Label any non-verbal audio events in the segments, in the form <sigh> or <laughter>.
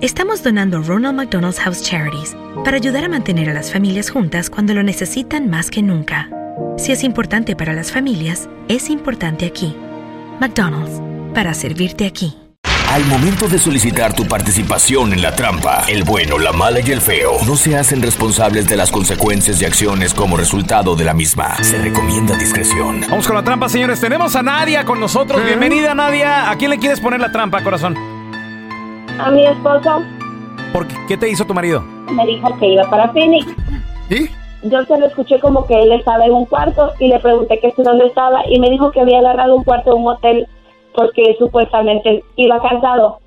estamos donando Ronald McDonald's House Charities para ayudar a mantener a las familias juntas cuando lo necesitan más que nunca. Si es importante para las familias, es importante aquí. McDonald's, para servirte aquí. Al momento de solicitar tu participación en la trampa, el bueno, la mala y el feo no se hacen responsables de las consecuencias y acciones como resultado de la misma. Se recomienda discreción. Vamos con la trampa, señores. Tenemos a Nadia con nosotros. Bienvenida, Nadia. ¿A quién le quieres poner la trampa, corazón? A mi esposo ¿Por qué, ¿Qué te hizo tu marido? me dijo que iba para Phoenix. ¿Y? Yo se lo escuché como que él estaba en un cuarto y le pregunté que si dónde estaba y me dijo que había agarrado un cuarto en un hotel porque supuestamente iba cansado.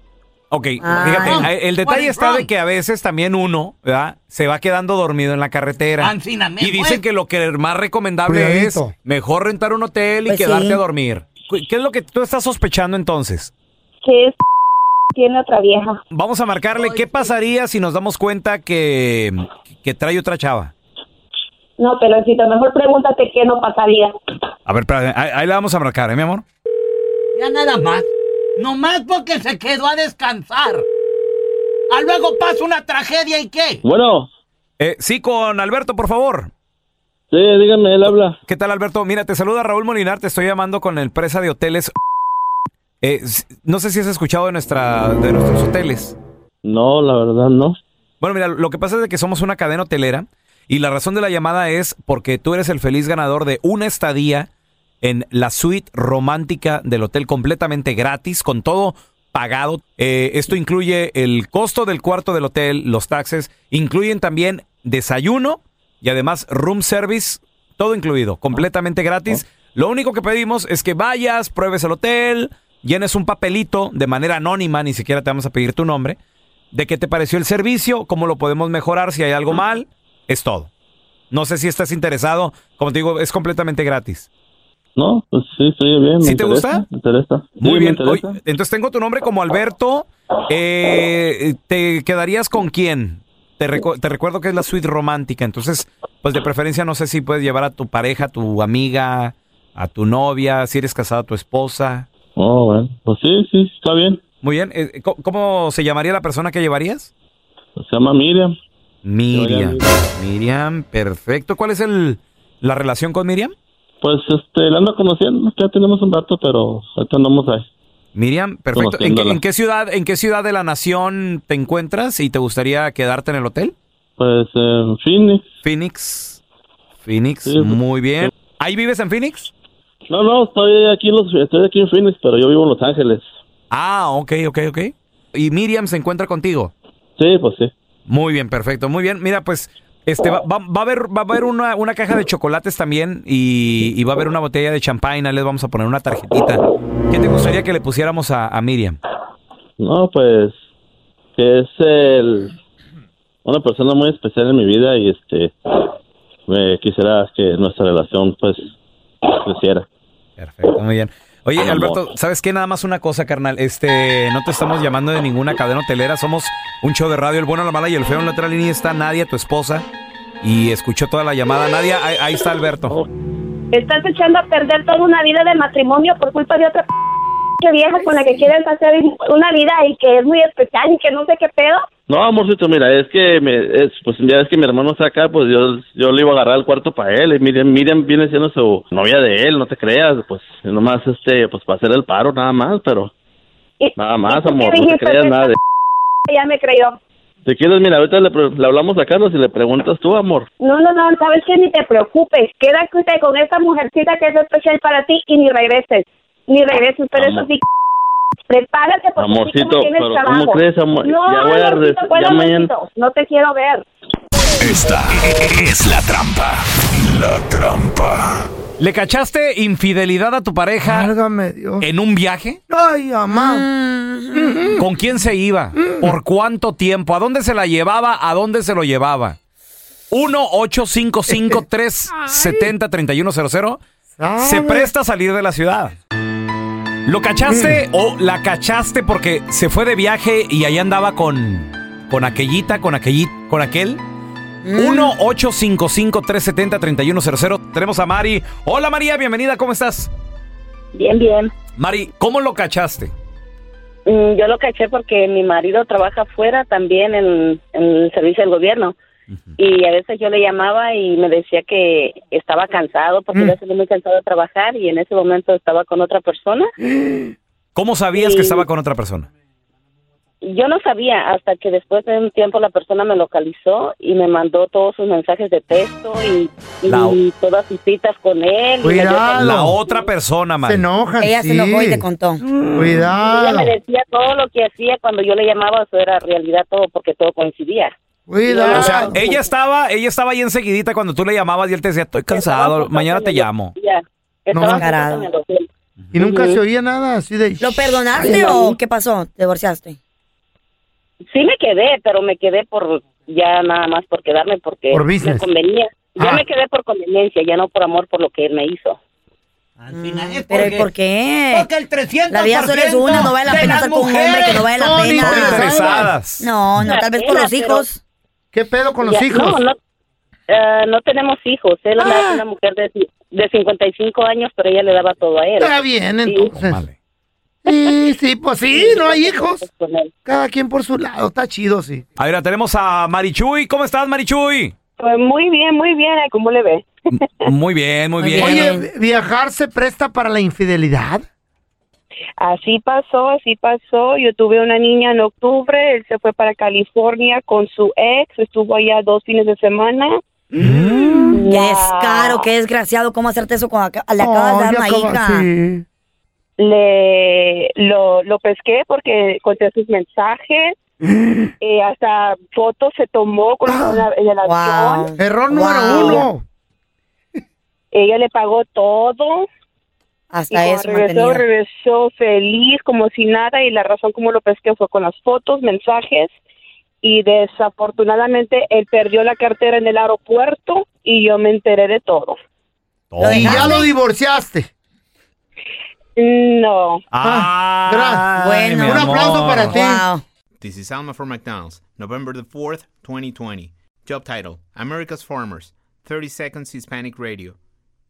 Ok, Ah. fíjate, eh, el detalle está de que a veces también uno, ¿verdad? Se va quedando dormido en la carretera. Y dicen fue. que lo que más recomendable Cuidadito. es mejor rentar un hotel y Pues quedarte sí. a dormir. ¿Qué es lo que tú estás sospechando entonces? Que es tiene otra vieja. Vamos a marcarle qué pasaría si nos damos cuenta que, que trae otra chava. No, pero si te mejor pregúntate qué no pasaría. A ver, espérate, ahí, ahí la vamos a marcar, ¿eh, mi amor? Ya nada más. Nomás porque se quedó a descansar. A luego pasa una tragedia y qué. Bueno. Eh, sí, con Alberto, por favor. Sí, dígame, él habla. ¿Qué tal, Alberto? Mira, te saluda Raúl Molinar, te estoy llamando con la empresa de hoteles. Eh, no sé si has escuchado de, nuestra, de nuestros hoteles. No, la verdad no. Bueno, mira, lo que pasa es de que somos una cadena hotelera y la razón de la llamada es porque tú eres el feliz ganador de una estadía en la suite romántica del hotel completamente gratis, con todo pagado. Eh, esto incluye el costo del cuarto del hotel, los taxes, incluyen también desayuno y además room service, todo incluido, completamente gratis. Lo único que pedimos es que vayas, pruebes el hotel, llenes un papelito de manera anónima, ni siquiera te vamos a pedir tu nombre, de qué te pareció el servicio, cómo lo podemos mejorar, si hay algo mal, es todo. No sé si estás interesado, como te digo, es completamente gratis. No, pues sí, estoy bien. me ¿Sí te interesa, gusta? Me interesa. Sí, Muy me bien. interesa. Oye, entonces tengo tu nombre como Alberto. Eh, ¿Te quedarías con quién? Te, recu- te recuerdo que es la suite romántica. Entonces, pues de preferencia no sé si puedes llevar a tu pareja, a tu amiga, a tu novia, si eres casada, a tu esposa. Oh, bueno. Pues sí, sí, está bien. Muy bien. Eh, ¿cómo- ¿Cómo se llamaría la persona que llevarías? Se llama Miriam. Miriam. Miriam, perfecto. ¿Cuál es el, la relación con Miriam? Pues este, la ando conociendo. Ya tenemos un rato, pero ahorita andamos ahí. Miriam, perfecto. ¿En qué, Conociéndola. en qué ciudad, en qué ciudad de la nación te encuentras y te gustaría quedarte en el hotel? Pues en Phoenix. Phoenix. Phoenix, Sí, muy bien. ¿Ahí vives en Phoenix? No, no, estoy aquí, en los, estoy aquí en Phoenix, pero yo vivo en Los Ángeles. Ah, ok, ok, ok. ¿Y Miriam se encuentra contigo? Sí, pues sí. Muy bien, perfecto. Muy bien. Mira, pues, este, va, va- va a haber, va a haber una, una caja de chocolates también y, y va a haber una botella de champagne. Les vamos a poner una tarjetita. ¿Qué te gustaría que le pusiéramos a, a Miriam? No, pues que es el, una persona muy especial en mi vida y este me quisiera que nuestra relación pues creciera. Perfecto, muy bien. Oye. Alberto, ¿sabes qué? Nada más una cosa, carnal. Este, no te estamos llamando de ninguna cadena hotelera. Somos un show de radio, el bueno, la mala y el feo. En la otra línea está Nadia, tu esposa. Y escuchó toda la llamada. Nadia, ahí, ahí está Alberto. Estás echando a perder toda una vida de matrimonio por culpa de otra que vieja con la que quieres hacer una vida y que es muy especial y que no sé qué pedo. No, amorcito, mira, es que me, es, pues ya es que mi hermano está acá, pues yo, yo le iba a agarrar el cuarto para él. Y Miriam, Miriam viene siendo su novia de él, no te creas, pues nomás este, pues para hacer el paro, nada más, pero nada más, ¿y tú qué amor, no te creas nada de... Ya me creyó. Si quieres, mira, ahorita le, pre- le hablamos a Carlos y le preguntas tú, amor. No, no, no, sabes que ni te preocupes. Quédate con esa mujercita que es especial para ti y ni regreses. Ni regreses, pero Amor. eso sí. Prepárate porque Amorcito, como tienes pero trabajo. ¿cómo crees, amor? No, Ya voy a amorcito, ¿cuál ya mañana-? No te quiero ver. Esta es la trampa. La trampa. ¿Le cachaste infidelidad a tu pareja Válgame Dios. en un viaje? Ay, mamá. ¿Con quién se iba? ¿Por cuánto tiempo? ¿A dónde se la llevaba? ¿A dónde se lo llevaba? 1-855-370-3100 se presta a salir de la ciudad. ¿Lo cachaste o la cachaste porque se fue de viaje y ahí andaba con, con aquellita, con aquellit, con aquel? 1-855-370-3100. Tenemos a Mari. Hola María, bienvenida, ¿cómo estás? Bien, bien. Mari, ¿cómo lo cachaste? Mm, Yo lo caché porque mi marido trabaja afuera también en, en el servicio del gobierno. Y a veces yo le llamaba y me decía que estaba cansado porque a veces muy cansado de trabajar y en ese momento estaba con otra persona. <gasps> ¿Cómo sabías que estaba con otra persona? Yo no sabía hasta que después de un tiempo la persona me localizó y me mandó todos sus mensajes de texto y, y La o- todas sus citas con él. y Cuidado. La otra persona, Mari. Se enojan. Ella sí. se enojó y te contó. Ella Cuidado. me decía todo lo que hacía cuando yo le llamaba, eso era realidad todo porque todo coincidía. Cuidado. O sea, ella estaba, ella estaba ahí enseguidita cuando tú le llamabas y él te decía, estoy cansado, Estaba mañana te llamo. En el hotel. y nunca se oía nada así de. ¿Lo perdonaste o qué pasó? ¿Te divorciaste? Sí me quedé, pero me quedé por ya nada más por quedarme porque Por me convenía. Ya Ah. me quedé por conveniencia, ya no por amor por lo que él me hizo. Al final es ¿Pero porque, por qué? porque el 300% La vida solo es una, no vale la pena estar con un hombre que no vale la pena. Son Son interesadas. No, no, tal vez por los Pero- hijos. ¿Qué pedo con los Ya- hijos? No, no, eh, no tenemos hijos. Él Ah. es una mujer de, de 55 años, pero ella le daba todo a él. Está bien, entonces. Vale. Sí, sí, pues sí, no hay hijos. Cada quien por su lado, está chido, sí. A ver, tenemos a Marichuy. ¿Cómo estás, Marichuy? Pues muy bien, muy bien. ¿Cómo le ve? Muy bien, muy bien. Oye, ¿viajar se presta para la infidelidad? Así pasó, así pasó. Yo tuve una niña en octubre, él se fue para California con su ex, estuvo allá dos fines de semana. Qué descaro, qué desgraciado. ¿Cómo hacerte eso cuando le acabas de dar una hija? sí. Le lo, lo pesqué porque encontré sus mensajes, <gasps> eh, hasta fotos se tomó con la- en el avión. Wow. Error número Wow. uno. Ella le pagó todo Hasta cuando eso regresó, regresó feliz como si nada y la razón como lo pesqué fue con las fotos, mensajes y desafortunadamente él perdió la cartera en el aeropuerto y yo me enteré de todo. Lo Y ya lo divorciaste. No. Ah, gracias. Bueno. mi Un aplauso amor. para ti. Wow. This is Alma from McDonald's, November the 4th, 2020. Job title America's Farmers, 30 Seconds Hispanic Radio.